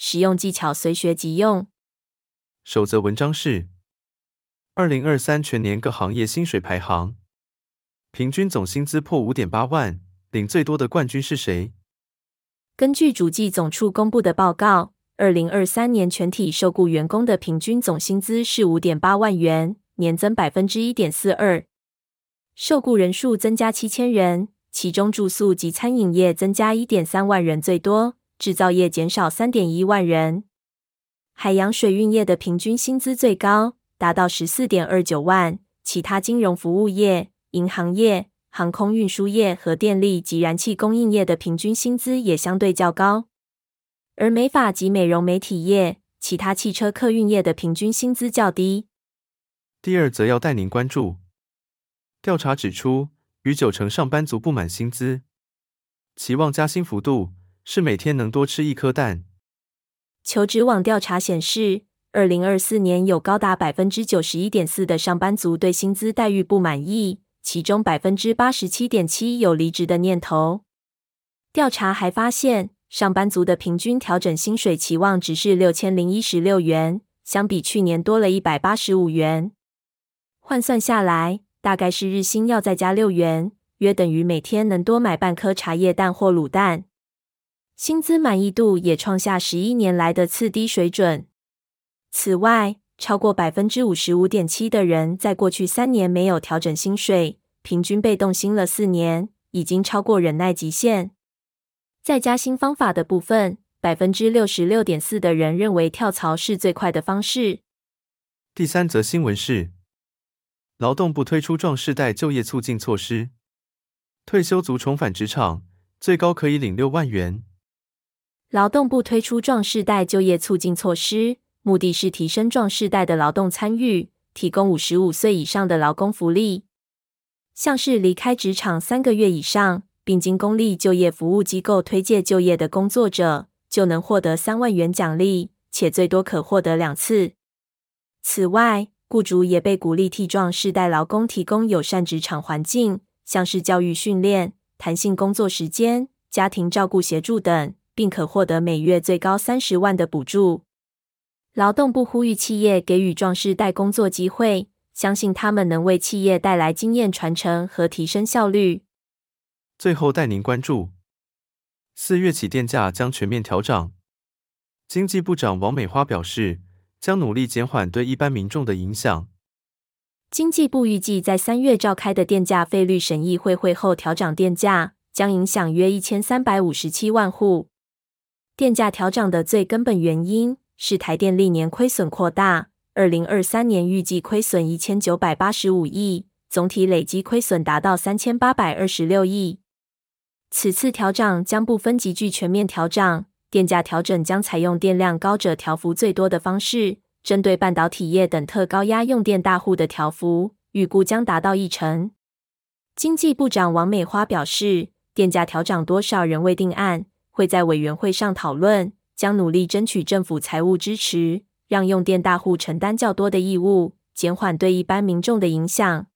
实用技巧随学即用。首则文章是：二零二三全年各行业薪水排行，平均总薪资破五点八万，领最多的冠军是谁？根据主计总处公布的报告，二零二三年全体受雇员工的平均总薪资是五点八万元，年增百分之一点四二。受雇人数增加七千人，其中住宿及餐饮业增加一点三万人最多。制造业减少三点一万人，海洋水运业的平均薪资最高，达到十四点二九万。其他金融服务业、银行业、航空运输业和电力及燃气供应业的平均薪资也相对较高。而美发及美容美体业、其他汽车客运业的平均薪资较低。第二则要带您关注，调查指出，逾九成上班族不满薪资，期望加薪幅度。是每天能多吃一颗蛋。求职网调查显示，二零二四年有高达百分之九十一点四的上班族对薪资待遇不满意，其中百分之八十七点七有离职的念头。调查还发现，上班族的平均调整薪水期望值是六千零一十六元，相比去年多了一百八十五元。换算下来，大概是日薪要再加六元，约等于每天能多买半颗茶叶蛋或卤蛋。薪资满意度也创下十一年来的次低水准。此外，超过百分之五十五点七的人在过去三年没有调整薪水，平均被动薪了四年，已经超过忍耐极限。在加薪方法的部分，百分之六十六点四的人认为跳槽是最快的方式。第三则新闻是，劳动部推出壮世代就业促进措施，退休族重返职场，最高可以领六万元。劳动部推出壮世代就业促进措施，目的是提升壮世代的劳动参与，提供五十五岁以上的劳工福利。像是离开职场三个月以上，并经公立就业服务机构推介就业的工作者，就能获得三万元奖励，且最多可获得两次。此外，雇主也被鼓励替壮世代劳工提供友善职场环境，像是教育训练、弹性工作时间、家庭照顾协助等。并可获得每月最高三十万的补助。劳动部呼吁企业给予壮士带工作机会，相信他们能为企业带来经验传承和提升效率。最后带您关注：四月起电价将全面调涨。经济部长王美花表示，将努力减缓对一般民众的影响。经济部预计在三月召开的电价费率审议会会后调涨电价，将影响约一千三百五十七万户。电价调涨的最根本原因是台电历年亏损扩大，二零二三年预计亏损一千九百八十五亿，总体累积亏损达到三千八百二十六亿。此次调涨将不分级距全面调涨，电价调整将采用电量高者调幅最多的方式，针对半导体业等特高压用电大户的调幅，预估将达到一成。经济部长王美花表示，电价调涨多少仍未定案。会在委员会上讨论，将努力争取政府财务支持，让用电大户承担较多的义务，减缓对一般民众的影响。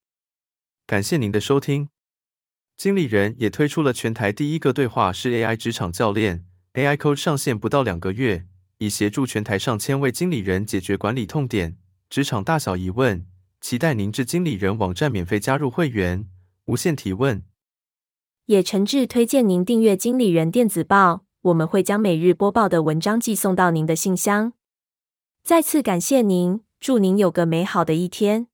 感谢您的收听。经理人也推出了全台第一个对话式 AI 职场教练，AI Coach 上线不到两个月，已协助全台上千位经理人解决管理痛点、职场大小疑问。期待您至经理人网站免费加入会员，无限提问。也诚挚推荐您订阅经理人电子报，我们会将每日播报的文章寄送到您的信箱。再次感谢您，祝您有个美好的一天。